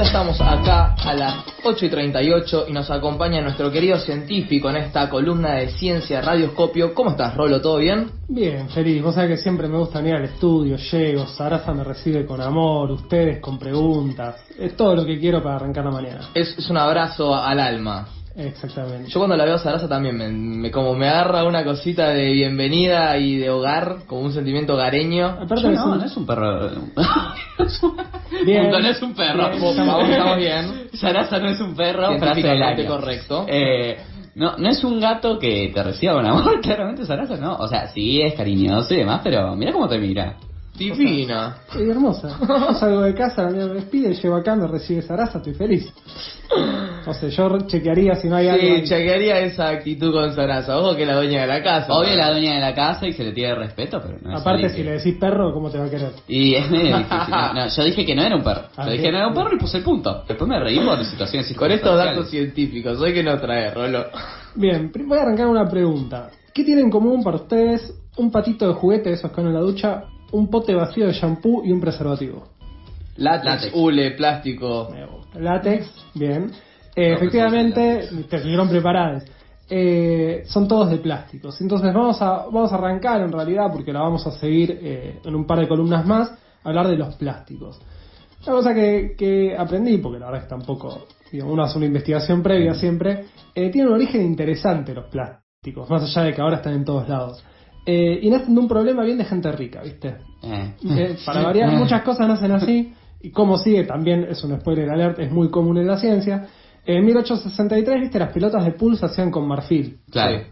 Ya estamos acá a las 8 y 38 y nos acompaña nuestro querido científico en esta columna de ciencia radioscopio. ¿Cómo estás, Rolo? ¿Todo bien? Bien, feliz. Vos sabés que siempre me gusta venir al estudio, llego, Sarasa me recibe con amor, ustedes con preguntas. Es todo lo que quiero para arrancar la mañana. Es, es un abrazo al alma. Exactamente. Yo cuando la veo a Sarasa también me, me- como me agarra una cosita de bienvenida y de hogar, como un sentimiento hogareño. Aparte Yo es no, un- no es un perro. Bien. No es un perro. Bien, Vamos, estamos bien. estamos bien. Sarasa no es un perro, año. correcto. Eh, no, no es un gato que te reciba con amor, claramente Sarasa no. O sea, sí es cariñoso y demás, pero mira cómo te mira. Divina. Es hermosa. Yo salgo de casa, la mía me despide, llego acá, me recibe Sarasa, estoy feliz. No sé, yo chequearía si no hay algo. Sí, ahí. chequearía esa actitud con Sarasa. Ojo que es la dueña de la casa. Obvio la dueña de la casa y se le tiene respeto, pero no es Aparte, alguien si le decís perro, ¿cómo te va a querer? Y es medio difícil. No, no, yo dije que no era un perro. Ah, Yo dije bien. que no era un perro y puse el punto. Después me reí por situaciones Con estos datos científicos, hoy que no trae, Rolo. Bien, voy a arrancar una pregunta. ¿Qué tiene en común para ustedes un patito de juguete, esos que van en la ducha, un pote vacío de shampoo y un preservativo? Látex, Látex. hule, plástico. Látex, bien. Eh, efectivamente, te estuvieron preparados. Eh, son todos de plásticos. Entonces vamos a, vamos a arrancar en realidad, porque la vamos a seguir eh, en un par de columnas más, a hablar de los plásticos. Una cosa que, que aprendí, porque la verdad es que tampoco, digo, uno hace una investigación previa siempre, eh, tiene un origen interesante los plásticos, más allá de que ahora están en todos lados. Eh, y nacen de un problema bien de gente rica, ¿viste? Para variar, muchas cosas nacen así, y como sigue, también es un spoiler alert, es muy común en la ciencia. En 1863, viste, las pelotas de pool se hacían con marfil. Claro.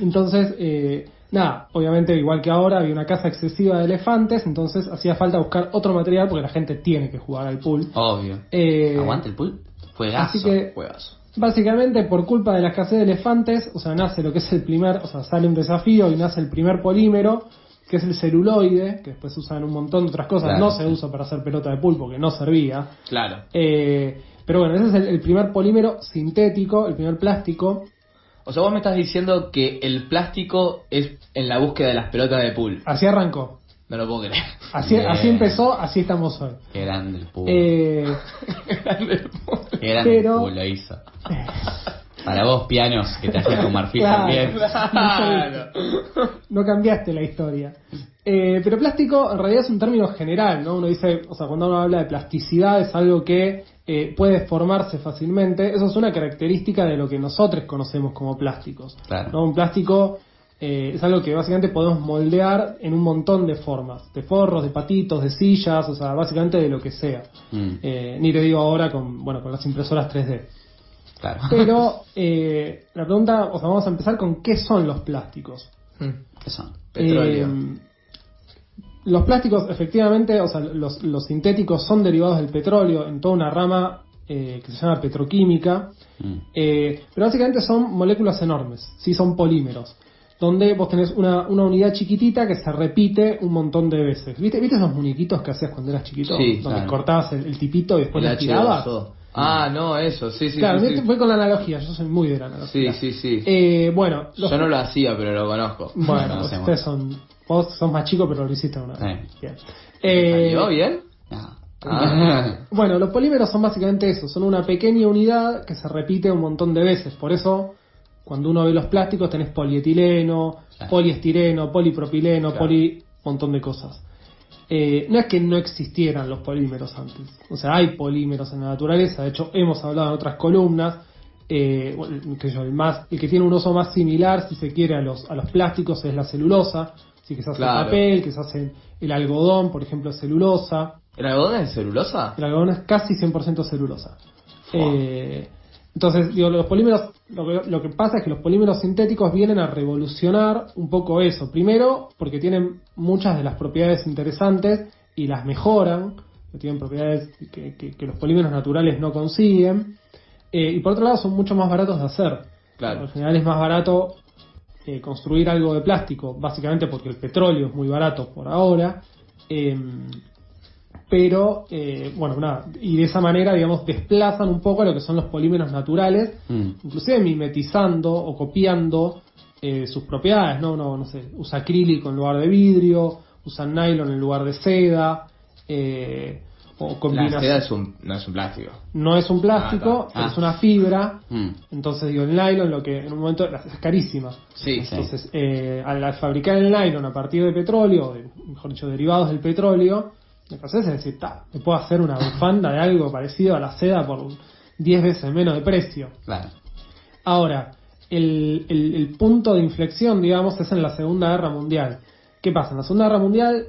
Entonces, eh, nada, obviamente, igual que ahora, había una caza excesiva de elefantes, entonces hacía falta buscar otro material porque la gente tiene que jugar al pool. Obvio. Eh, Aguante el pool. Juegazo. así que- Juegazo. Básicamente, por culpa de la escasez de elefantes, o sea, nace lo que es el primer, o sea, sale un desafío y nace el primer polímero, que es el celuloide, que después se usa en un montón de otras cosas. Claro. No se usa para hacer pelota de pulpo, que no servía. Claro. Eh, pero bueno, ese es el, el primer polímero sintético, el primer plástico. O sea, vos me estás diciendo que el plástico es en la búsqueda de las pelotas de pool. Así arrancó. No lo puedo creer. Así, Bien. así empezó, así estamos hoy. Qué grande el pool. Eh, Qué grande pero- el pool lo hizo. Para vos, pianos, que te hacías con marfil Claro. también. Claro. no cambiaste la historia. Eh, pero plástico en realidad es un término general, ¿no? Uno dice, o sea, cuando uno habla de plasticidad es algo que eh, puede formarse fácilmente. Eso es una característica de lo que nosotros conocemos como plásticos. Claro. ¿no? Un plástico eh, es algo que básicamente podemos moldear en un montón de formas, de forros, de patitos, de sillas, o sea, básicamente de lo que sea. Mm, Eh, ni te digo ahora con, bueno, con las impresoras 3D. claro. Pero eh, la pregunta, o sea, vamos a empezar con qué son los plásticos. ¿Qué son? Petróleo. Los plásticos, efectivamente, o sea, los, los sintéticos son derivados del petróleo en toda una rama eh, que se llama petroquímica, Mm. eh, pero básicamente son moléculas enormes, sí son polímeros, donde vos tenés una, una unidad chiquitita que se repite un montón de veces. ¿Viste, ¿Viste esos muñequitos que hacías cuando eras chiquito? Sí, donde claro. cortabas el, el tipito y después lo tirabas. H2O. Ah, no, eso, sí, sí. claro, sí, este sí. fue con la analogía, yo soy muy de la analogía. Sí, sí, sí. Eh, bueno, los- Yo no lo hacía, pero lo conozco. Bueno, ustedes son. Vos sos más chico, pero lo hiciste una vez. Bien. ¿Te Eh, ¿Salió bien? No. Ah. bueno, los polímeros son básicamente eso: son una pequeña unidad que se repite un montón de veces. Por eso, cuando uno ve los plásticos, tenés polietileno, Claro. poliestireno, polipropileno, Claro. poli. montón de cosas. Eh, no es que no existieran los polímeros antes. O sea, hay polímeros en la naturaleza. De hecho, hemos hablado en otras columnas. eh, que yo, el, más, el que tiene un uso más similar, si se quiere, a los, a los plásticos es la celulosa. Así que se hace el Claro. papel, que se hace el algodón, por ejemplo, es celulosa. ¿El algodón es celulosa? El algodón es casi 100% celulosa. Eh, entonces, digo, los polímeros, lo que, lo que pasa es que los polímeros sintéticos vienen a revolucionar un poco eso. Primero, porque tienen muchas de las propiedades interesantes y las mejoran, tienen propiedades que, que- que los polímeros naturales no consiguen. Eh, y por otro lado, son mucho más baratos de hacer. Claro. Al final es más barato eh, construir algo de plástico, básicamente porque el petróleo es muy barato por ahora. em, pero, eh, bueno, nada, y de esa manera, digamos, desplazan un poco lo que son los polímeros naturales, Mm. inclusive mimetizando o copiando eh, sus propiedades, ¿no? No, no sé, usa acrílico en lugar de vidrio, usa nylon en lugar de seda, eh, o La seda es un, no es un plástico. No es un plástico, Ah, es una fibra, Mm. entonces digo, el nylon lo que en un momento es carísima. Sí, Sí. Entonces, eh, al, fabricar el nylon a partir de petróleo, de- mejor dicho, derivados del petróleo, haces es decir, ta, me puedo hacer una bufanda de algo parecido a la seda por 10 veces menos de precio. Claro. Ahora, el, el- el punto de inflexión, digamos, es en la Segunda Guerra Mundial. ¿Qué pasa? En la Segunda Guerra Mundial,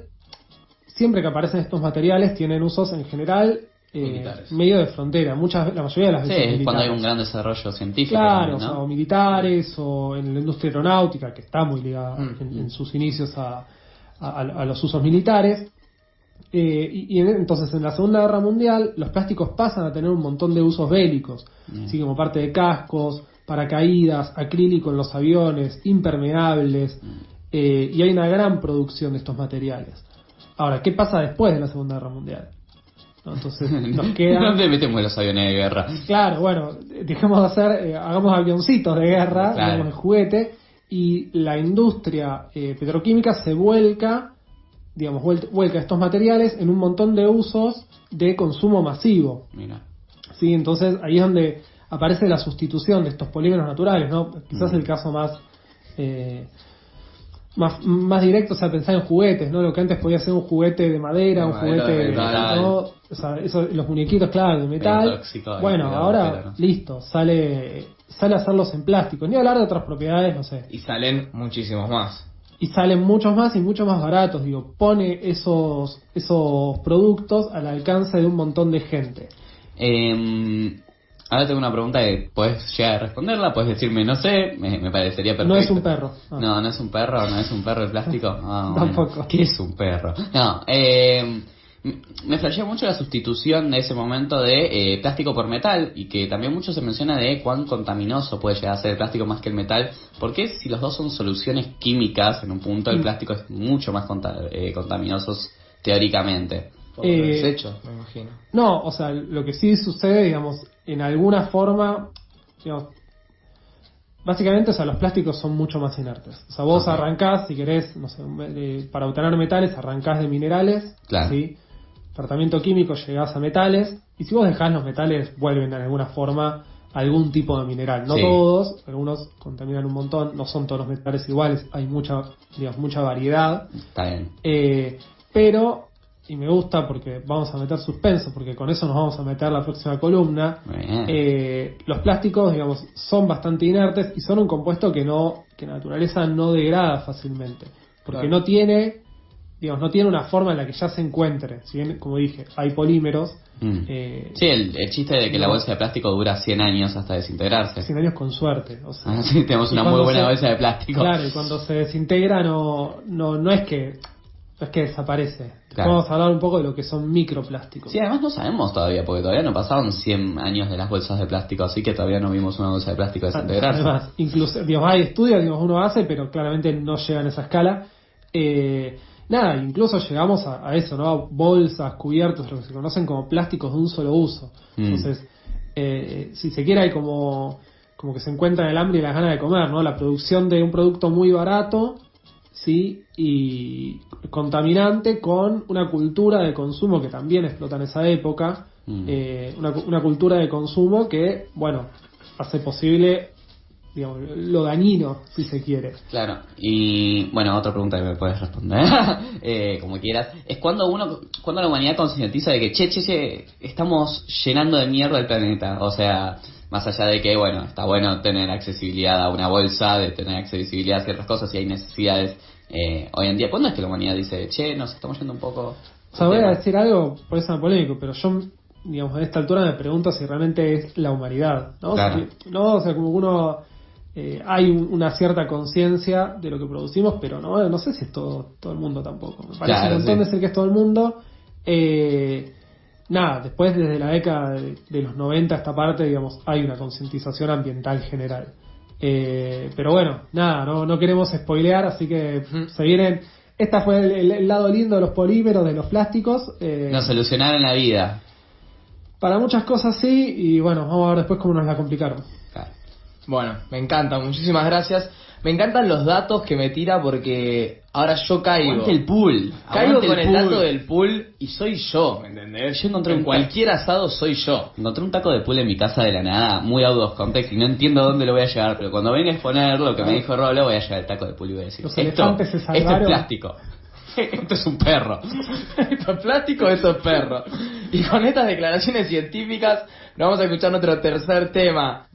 siempre que aparecen estos materiales, tienen usos en general eh, Militares. medio de frontera. Muchas, la mayoría de las Sí, veces es cuando hay militares. un gran desarrollo científico. Claro, también, o, sea, ¿no? o militares o en la industria aeronáutica, que está muy ligada Mm, en, en sus inicios a, a- a los usos militares. Eh, y, y en- entonces en la Segunda Guerra Mundial los plásticos pasan a tener un montón de usos bélicos, Mm. así como parte de cascos, paracaídas, acrílico en los aviones, impermeables, Mm. eh, y hay una gran producción de estos materiales. Ahora, ¿qué pasa después de la Segunda Guerra Mundial? ¿No? Entonces nos queda... ¿Dónde metemos los aviones de guerra? Claro, bueno, dejemos de hacer, eh, hagamos avioncitos de guerra, Claro. digamos, de juguete, y la industria eh, petroquímica se vuelca, digamos, vuel- vuelca estos materiales en un montón de usos de consumo masivo. Mira. ¿sí? Entonces ahí es donde aparece la sustitución de estos polímeros naturales, ¿no? Quizás Mm. el caso más, eh, más más directo, o sea, pensar en juguetes, ¿no? Lo que antes podía ser un juguete de madera, De un juguete de metal. ¿no? O sea, eso- los muñequitos, claro, de metal. bueno, ahora, listo, sale sale a hacerlos en plástico. Ni hablar de otras propiedades, no sé. Y salen muchísimos más. Y salen muchos más y mucho más baratos, digo, pone esos esos productos al alcance de un montón de gente. Eh, ahora tengo una pregunta que puedes llegar a responderla, puedes decirme no sé, me, me parecería perfecto. No es un perro. Ah. No, no es un perro, no es un perro el plástico. Bueno. Tampoco. ¿Qué es un perro? No, eh, me flashea mucho la sustitución de ese momento de eh, plástico por metal y que también mucho se menciona de cuán contaminoso puede llegar a ser el plástico más que el metal. Porque si los dos son soluciones químicas en un punto, el Mm. plástico es mucho más conta- eh, contaminosos teóricamente. Por Eh, los desechos, me imagino. No, o sea, lo que sí sucede, digamos, en alguna forma, digamos, básicamente, o sea, los plásticos son mucho más inertes. O sea, vos Ok. arrancás, si querés, no sé, un- eh, para obtener metales, arrancás de minerales, Claro. ¿sí? Tratamiento químico, llegás a metales, y si vos dejás los metales, vuelven de alguna forma a algún tipo de mineral. No Sí. todos, algunos contaminan un montón, no son todos los metales iguales, hay mucha, digamos, mucha variedad. Está bien. Eh, pero, y me gusta porque vamos a meter suspenso, porque con eso nos vamos a meter la próxima columna. Eh, los plásticos, digamos, son bastante inertes y son un compuesto que no, que naturaleza no degrada fácilmente, porque Claro. no tiene, digamos, no tiene una forma en la que ya se encuentre. Si bien, como dije, hay polímeros, Mm. eh, Sí, el, el chiste de que la bolsa de plástico dura 100 años hasta desintegrarse. 100 años con suerte. O sea, Ah, sí, tenemos una muy buena se- bolsa de plástico. Claro, y cuando se desintegra no, no, no es que no es que desaparece. Claro. Vamos a hablar un poco de lo que son microplásticos. Sí, además no sabemos todavía, porque todavía no pasaron 100 años de las bolsas de plástico, así que todavía no vimos una bolsa de plástico desintegrarse. Además, incluso, digamos, hay estudios, digamos, uno hace, pero claramente no llegan a esa escala. Eh, nada, incluso llegamos a, a eso, ¿no? A bolsas, cubiertos, lo que se conocen como plásticos de un solo uso. Mm. Entonces, eh, si se quiere, hay como, como que se encuentra el hambre y las ganas de comer, ¿no? La producción de un producto muy barato, sí, y contaminante con una cultura de consumo que también explota en esa época. Mm. Eh, una, una cultura de consumo que, bueno, hace posible digamos, lo dañino, si se quiere. Claro, y bueno, otra pregunta que me puedes responder, eh, como quieras, es cuando uno, cuando la humanidad concientiza de que, che, che, che, estamos llenando de mierda el planeta, o sea, más allá de que, bueno, está bueno tener accesibilidad a una bolsa, de tener accesibilidad a ciertas cosas y hay necesidades eh, hoy en día, ¿cuándo es que la humanidad dice, che, nos estamos yendo un poco... O sea, voy a tema"? decir algo, por eso es polémico, pero yo, digamos, a esta altura me pregunto si realmente es la humanidad, ¿no? Claro. Si- no, o sea, como uno... eh, hay un- una cierta conciencia de lo que producimos, pero no, no sé si es todo, todo el mundo tampoco. Me parece Claro, un montón sí. de ser que es todo el mundo. Eh, nada, después desde la década de, de los 90 a esta parte, digamos, hay una concientización ambiental general. Eh, pero bueno, nada, no, no queremos spoilear, así que se vienen. Esta fue el, el- el lado lindo de los polímeros, de los plásticos. eh, Nos solucionaron la vida. para muchas cosas sí, y bueno, vamos a ver después cómo nos la complicaron. Bueno, me encanta, muchísimas gracias. Me encantan los datos que me tira porque ahora yo caigo. Aguante el pool. Caigo Aguante con el pool. dato del pool y soy yo, ¿me entendés? Yo encontré en un- cualquier asado soy yo. Encontré un taco de pool en mi casa de la nada, muy out of context, y no entiendo dónde lo voy a llevar, pero cuando venga a exponer lo que me dijo Rolo, voy a llevar el taco de pool y voy a decir, Los esto, se esto es salvaron". plástico, esto es un perro. esto es plástico, esto es perro. Y con estas declaraciones científicas, nos vamos a escuchar nuestro tercer tema.